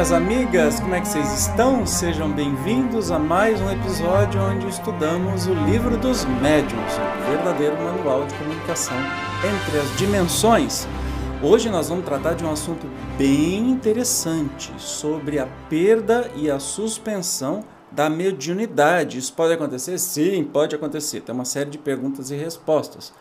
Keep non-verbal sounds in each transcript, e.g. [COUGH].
Minhas amigas, como é que vocês estão? Sejam bem-vindos a mais um episódio onde estudamos o livro dos médiuns, o verdadeiro manual de comunicação entre as dimensões. Hoje nós vamos tratar de um assunto bem interessante sobre a perda e a suspensão da mediunidade. Isso pode acontecer? Sim, pode acontecer. Tem uma série de perguntas e respostas.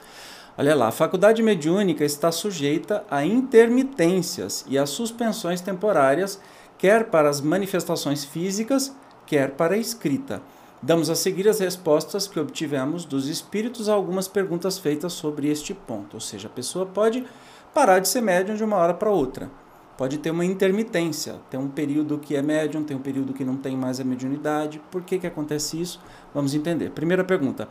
Olha lá, a faculdade mediúnica está sujeita a intermitências e a suspensões temporárias, quer para as manifestações físicas, quer para a escrita. Damos a seguir as respostas que obtivemos dos espíritos a algumas perguntas feitas sobre este ponto. Ou seja, a pessoa pode parar de ser médium de uma hora para outra. Pode ter uma intermitência, tem um período que é médium, tem um período que não tem mais a mediunidade. Por que, que acontece isso? Vamos entender. Primeira pergunta: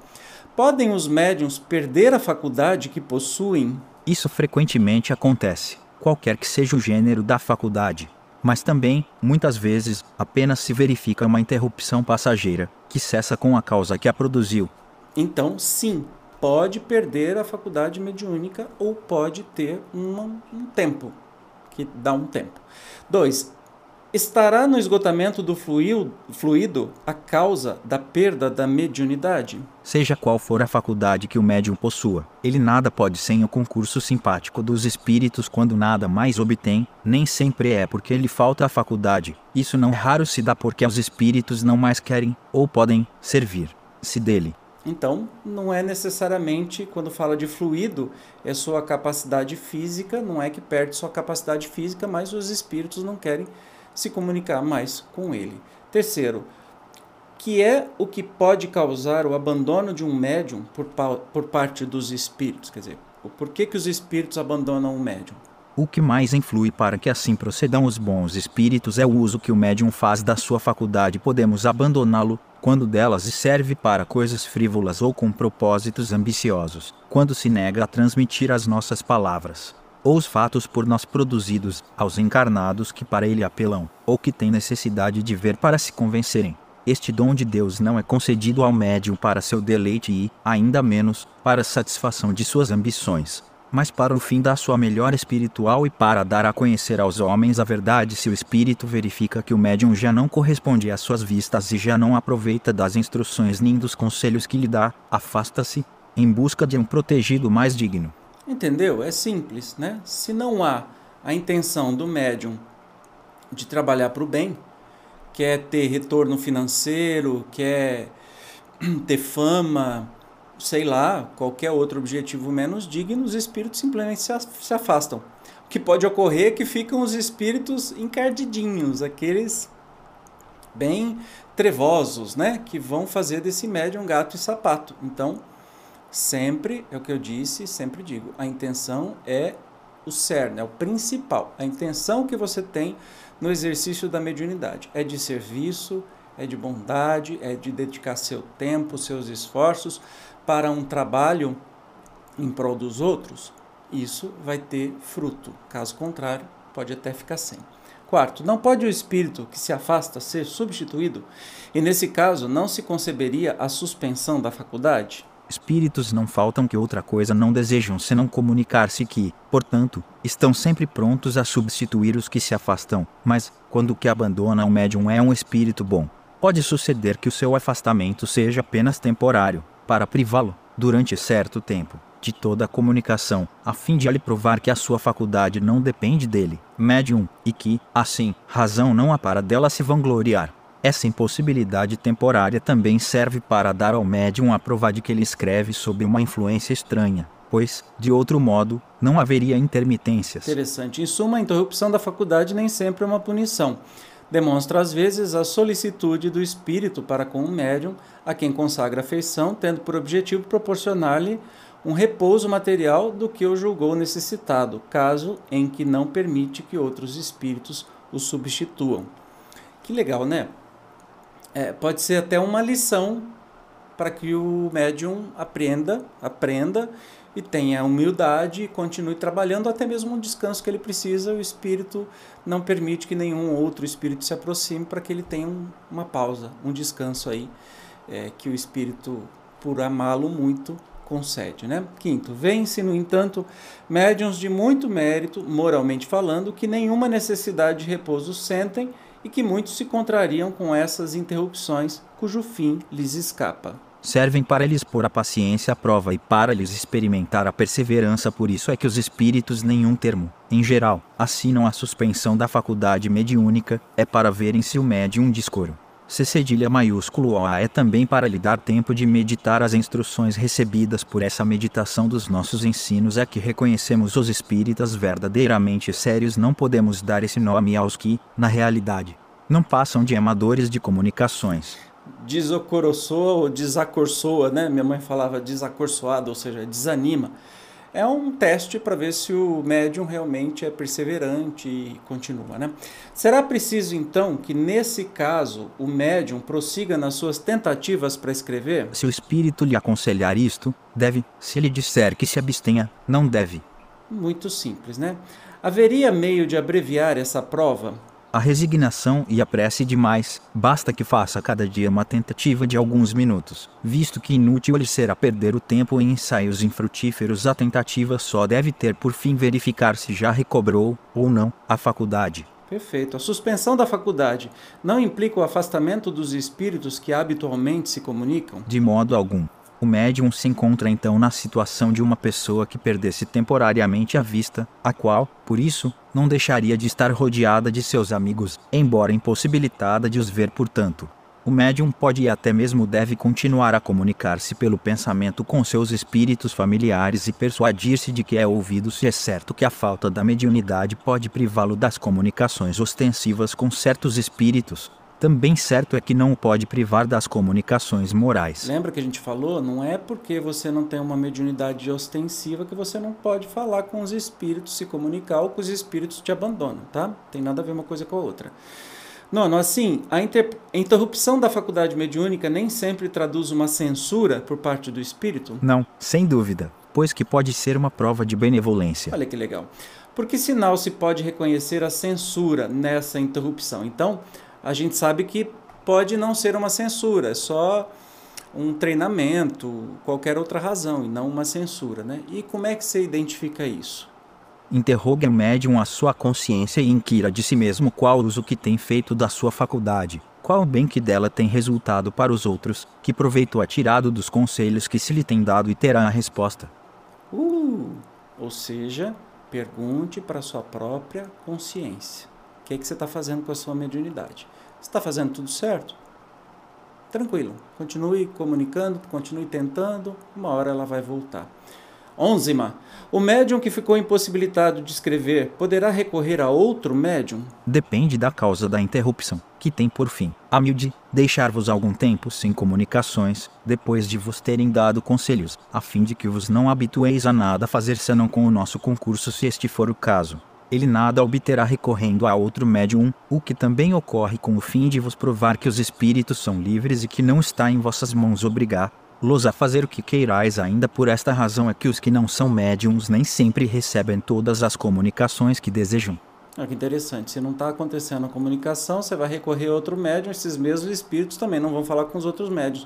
Podem os médiums perder a faculdade que possuem? Isso frequentemente acontece, qualquer que seja o gênero da faculdade. Mas também, muitas vezes, apenas se verifica uma interrupção passageira, que cessa com a causa que a produziu. Então, sim, pode perder a faculdade mediúnica ou pode ter uma, um tempo, que dá um tempo. Dois, estará no esgotamento do fluido, a causa da perda da mediunidade? Seja qual for a faculdade que o médium possua, ele nada pode sem o concurso simpático dos espíritos quando nada mais obtém, nem sempre é porque lhe falta a faculdade. Isso não raro se dá porque os espíritos não mais querem, ou podem, servir-se dele. Então, não é necessariamente, quando fala de fluido, é sua capacidade física, não é que perde sua capacidade física, mas os espíritos não querem se comunicar mais com ele. Terceiro, que é o que pode causar o abandono de um médium por, por parte dos espíritos? Quer dizer, por que, que os espíritos abandonam o médium? O que mais influi para que assim procedam os bons espíritos é o uso que o médium faz da sua faculdade. Podemos abandoná-lo quando delas serve para coisas frívolas ou com propósitos ambiciosos, quando se nega a transmitir as nossas palavras ou os fatos por nós produzidos aos encarnados que para ele apelam, ou que têm necessidade de ver para se convencerem. Este dom de Deus não é concedido ao médium para seu deleite e, ainda menos, para a satisfação de suas ambições, mas para o fim da sua melhor espiritual e para dar a conhecer aos homens a verdade se o espírito verifica que o médium já não corresponde às suas vistas e já não aproveita das instruções nem dos conselhos que lhe dá, afasta-se, em busca de um protegido mais digno. Entendeu? É simples, né? Se não há a intenção do médium de trabalhar para o bem, quer ter retorno financeiro, quer [CLEARS THROAT] ter fama, sei lá, qualquer outro objetivo menos digno, os espíritos simplesmente se afastam. O que pode ocorrer é que ficam os espíritos encardidinhos, aqueles bem trevosos, né? Que vão fazer desse médium gato e sapato. Então, Sempre, é o que eu disse, sempre digo, a intenção é o cerne, é o principal. A intenção que você tem no exercício da mediunidade é de serviço, é de bondade, é de dedicar seu tempo, seus esforços para um trabalho em prol dos outros. Isso vai ter fruto. Caso contrário, pode até ficar sem. Quarto, não pode o espírito que se afasta ser substituído? E nesse caso, não se conceberia a suspensão da faculdade? Espíritos não faltam que outra coisa não desejam senão comunicar-se que, portanto, estão sempre prontos a substituir os que se afastam, mas, quando o que abandona o médium é um espírito bom, pode suceder que o seu afastamento seja apenas temporário, para privá-lo, durante certo tempo, de toda a comunicação, a fim de lhe provar que a sua faculdade não depende dele, médium, e que, assim, razão não há para dela se vangloriar. Essa impossibilidade temporária também serve para dar ao médium a prova de que ele escreve sob uma influência estranha, pois, de outro modo, não haveria intermitências. Interessante. Em suma, a interrupção da faculdade nem sempre é uma punição. demonstra às vezes a solicitude do espírito para com o médium a quem consagra afeição, tendo por objetivo proporcionar-lhe um repouso material do que o julgou necessitado, caso em que não permite que outros espíritos o substituam. Que legal, né? É, pode ser até uma lição para que o médium aprenda, aprenda e tenha humildade e continue trabalhando até mesmo um descanso que ele precisa. O espírito não permite que nenhum outro espírito se aproxime para que ele tenha um, uma pausa, um descanso aí é, que o espírito, por amá-lo muito, concede. Né? Quinto, vence, no entanto, médiums de muito mérito, moralmente falando, que nenhuma necessidade de repouso sentem e que muitos se contrariam com essas interrupções, cujo fim lhes escapa. Servem para lhes pôr a paciência à prova e para lhes experimentar a perseverança, por isso é que os espíritos, nenhum termo, em geral, assinam a suspensão da faculdade mediúnica, é para verem se o médium discoro C cedilha maiúsculo A é também para lhe dar tempo de meditar as instruções recebidas por essa meditação dos nossos ensinos é que reconhecemos os espíritas verdadeiramente sérios não podemos dar esse nome aos que, na realidade, não passam de amadores de comunicações. Desocorossoa ou desacorçoa, né? Minha mãe falava desacorçoado, ou seja, desanima é um teste para ver se o médium realmente é perseverante e continua. Né? Será preciso então que, nesse caso, o médium prossiga nas suas tentativas para escrever? Se o espírito lhe aconselhar isto, deve. Se ele disser que se abstenha, não deve. Muito simples, né? Haveria meio de abreviar essa prova? A resignação e a prece demais, basta que faça cada dia uma tentativa de alguns minutos, visto que inútil lhe será perder o tempo em ensaios infrutíferos. A tentativa só deve ter por fim verificar se já recobrou, ou não, a faculdade. Perfeito. A suspensão da faculdade não implica o afastamento dos espíritos que habitualmente se comunicam? De modo algum. O médium se encontra então na situação de uma pessoa que perdesse temporariamente a vista, a qual, por isso, não deixaria de estar rodeada de seus amigos, embora impossibilitada de os ver portanto. O médium pode e até mesmo deve continuar a comunicar-se pelo pensamento com seus espíritos familiares e persuadir-se de que é ouvido se é certo que a falta da mediunidade pode privá-lo das comunicações ostensivas com certos espíritos, também certo é que não pode privar das comunicações morais. Lembra que a gente falou? Não é porque você não tem uma mediunidade ostensiva que você não pode falar com os espíritos, se comunicar ou que os espíritos te abandonam, tá? Tem nada a ver uma coisa com a outra. Nono, assim, a inter... interrupção da faculdade mediúnica nem sempre traduz uma censura por parte do espírito? Não, sem dúvida, pois que pode ser uma prova de benevolência. Olha que legal. Por que sinal se pode reconhecer a censura nessa interrupção? Então, a gente sabe que pode não ser uma censura, é só um treinamento, qualquer outra razão, e não uma censura. Né? E como é que você identifica isso? Interrogue o médium a sua consciência e inquira de si mesmo qual uso que tem feito da sua faculdade, qual bem que dela tem resultado para os outros, que proveito é tirado dos conselhos que se lhe tem dado e terá a resposta. Uh, ou seja, pergunte para sua própria consciência que, é que você está fazendo com a sua mediunidade. Você está fazendo tudo certo? Tranquilo, continue comunicando, continue tentando, uma hora ela vai voltar. Onzima. O médium que ficou impossibilitado de escrever poderá recorrer a outro médium? Depende da causa da interrupção, que tem por fim, a de deixar-vos algum tempo sem comunicações, depois de vos terem dado conselhos, a fim de que vos não habitueis a nada fazer senão com o nosso concurso se este for o caso ele nada obterá recorrendo a outro médium, o que também ocorre com o fim de vos provar que os espíritos são livres e que não está em vossas mãos obrigar-los a fazer o que queirais. Ainda por esta razão é que os que não são médiums nem sempre recebem todas as comunicações que desejam. Ah, que interessante. Se não está acontecendo a comunicação, você vai recorrer a outro médium, esses mesmos espíritos também não vão falar com os outros médios.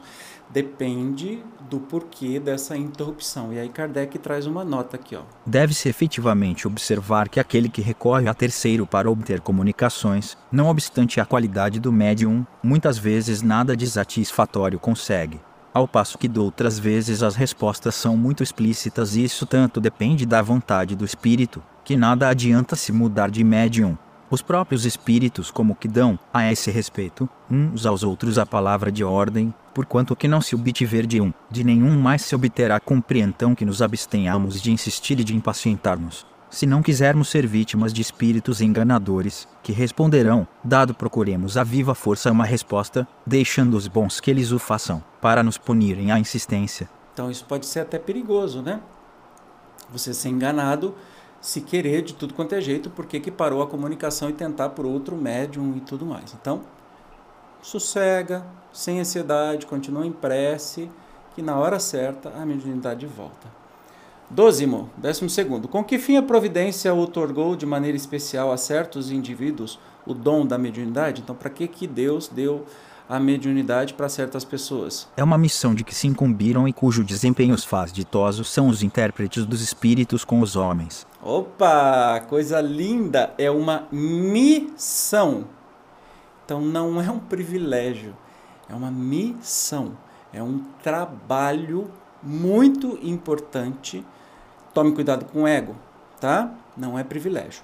Depende do porquê dessa interrupção. E aí Kardec traz uma nota aqui. Ó. Deve-se efetivamente observar que aquele que recorre a terceiro para obter comunicações, não obstante a qualidade do médium, muitas vezes nada de satisfatório consegue. Ao passo que de outras vezes as respostas são muito explícitas e isso tanto depende da vontade do espírito, que nada adianta se mudar de médium. Os próprios espíritos como que dão, a esse respeito, uns aos outros a palavra de ordem, porquanto que não se obtiver de um, de nenhum mais se obterá compreensão que nos abstenhamos de insistir e de impacientar-nos. se não quisermos ser vítimas de espíritos enganadores, que responderão, dado procuremos a viva força uma resposta, deixando os bons que eles o façam, para nos punirem a insistência. Então isso pode ser até perigoso, né? Você ser enganado, se querer de tudo quanto é jeito, porque que parou a comunicação e tentar por outro médium e tudo mais. Então, sossega, sem ansiedade, continua em prece, que na hora certa a mediunidade volta. Dozimo, décimo segundo. Com que fim a providência outorgou de maneira especial a certos indivíduos o dom da mediunidade? Então, para que, que Deus deu a mediunidade para certas pessoas? É uma missão de que se incumbiram e cujo desempenho os faz ditosos são os intérpretes dos espíritos com os homens. Opa, coisa linda! É uma missão. Então, não é um privilégio, é uma missão. É um trabalho muito importante Tome cuidado com o ego, tá? Não é privilégio.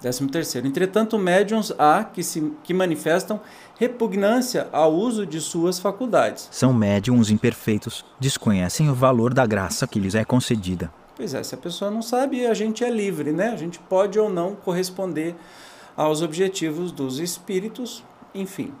Décimo terceiro. Entretanto, médiums há que, se, que manifestam repugnância ao uso de suas faculdades. São médiums imperfeitos, desconhecem o valor da graça que lhes é concedida. Pois é, se a pessoa não sabe, a gente é livre, né? A gente pode ou não corresponder aos objetivos dos espíritos, enfim.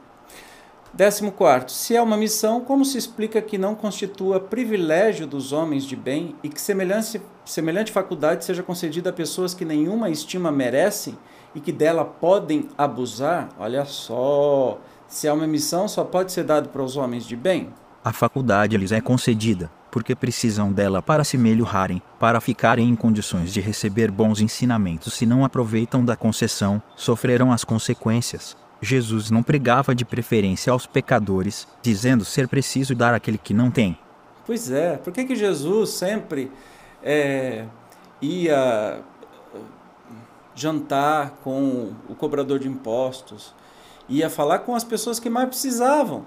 Décimo quarto, se é uma missão, como se explica que não constitua privilégio dos homens de bem e que semelhante, semelhante faculdade seja concedida a pessoas que nenhuma estima merecem e que dela podem abusar? Olha só, se é uma missão, só pode ser dado para os homens de bem? A faculdade lhes é concedida, porque precisam dela para se melhorarem, para ficarem em condições de receber bons ensinamentos. Se não aproveitam da concessão, sofrerão as consequências. Jesus não pregava de preferência aos pecadores, dizendo ser preciso dar àquele que não tem. Pois é, por que, que Jesus sempre é, ia jantar com o cobrador de impostos, ia falar com as pessoas que mais precisavam?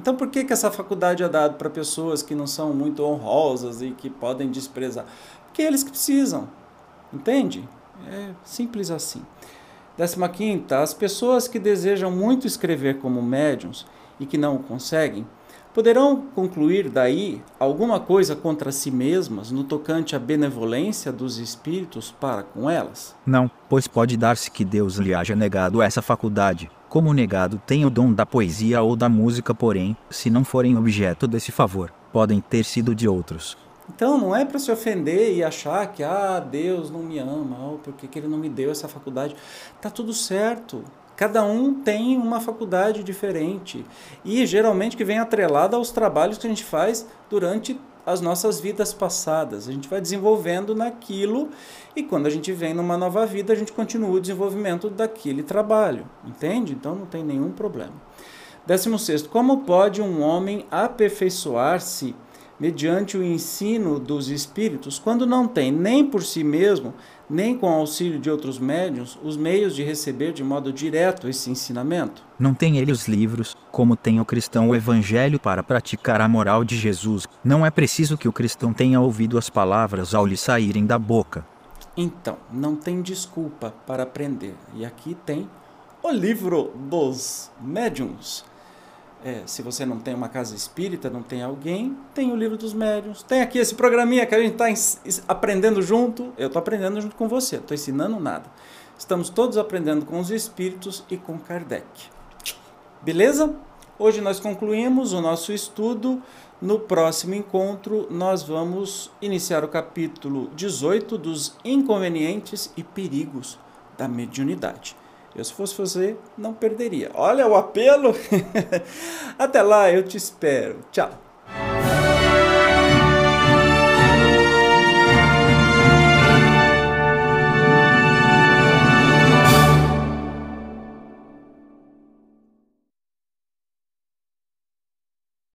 Então por que, que essa faculdade é dada para pessoas que não são muito honrosas e que podem desprezar? Porque eles que precisam, entende? É simples assim. 15. As pessoas que desejam muito escrever como médiums e que não conseguem, poderão concluir daí alguma coisa contra si mesmas no tocante à benevolência dos espíritos para com elas? Não, pois pode dar-se que Deus lhe haja negado essa faculdade, como negado tem o dom da poesia ou da música, porém, se não forem objeto desse favor, podem ter sido de outros. Então não é para se ofender e achar que ah, Deus não me ama, ou porque que ele não me deu essa faculdade. Tá tudo certo. Cada um tem uma faculdade diferente e geralmente que vem atrelada aos trabalhos que a gente faz durante as nossas vidas passadas. A gente vai desenvolvendo naquilo e quando a gente vem numa nova vida, a gente continua o desenvolvimento daquele trabalho, entende? Então não tem nenhum problema. Décimo sexto, como pode um homem aperfeiçoar-se mediante o ensino dos espíritos, quando não tem nem por si mesmo, nem com auxílio de outros médiuns, os meios de receber de modo direto esse ensinamento? Não tem ele os livros, como tem o cristão o evangelho para praticar a moral de Jesus. Não é preciso que o cristão tenha ouvido as palavras ao lhe saírem da boca. Então, não tem desculpa para aprender. E aqui tem o livro dos médiuns é, se você não tem uma casa espírita, não tem alguém, tem o livro dos médiuns. Tem aqui esse programinha que a gente está aprendendo junto. Eu estou aprendendo junto com você, estou ensinando nada. Estamos todos aprendendo com os espíritos e com Kardec. Beleza? Hoje nós concluímos o nosso estudo. No próximo encontro, nós vamos iniciar o capítulo 18 dos inconvenientes e perigos da mediunidade. Eu, se fosse você, não perderia. Olha o apelo. [LAUGHS] Até lá, eu te espero. Tchau.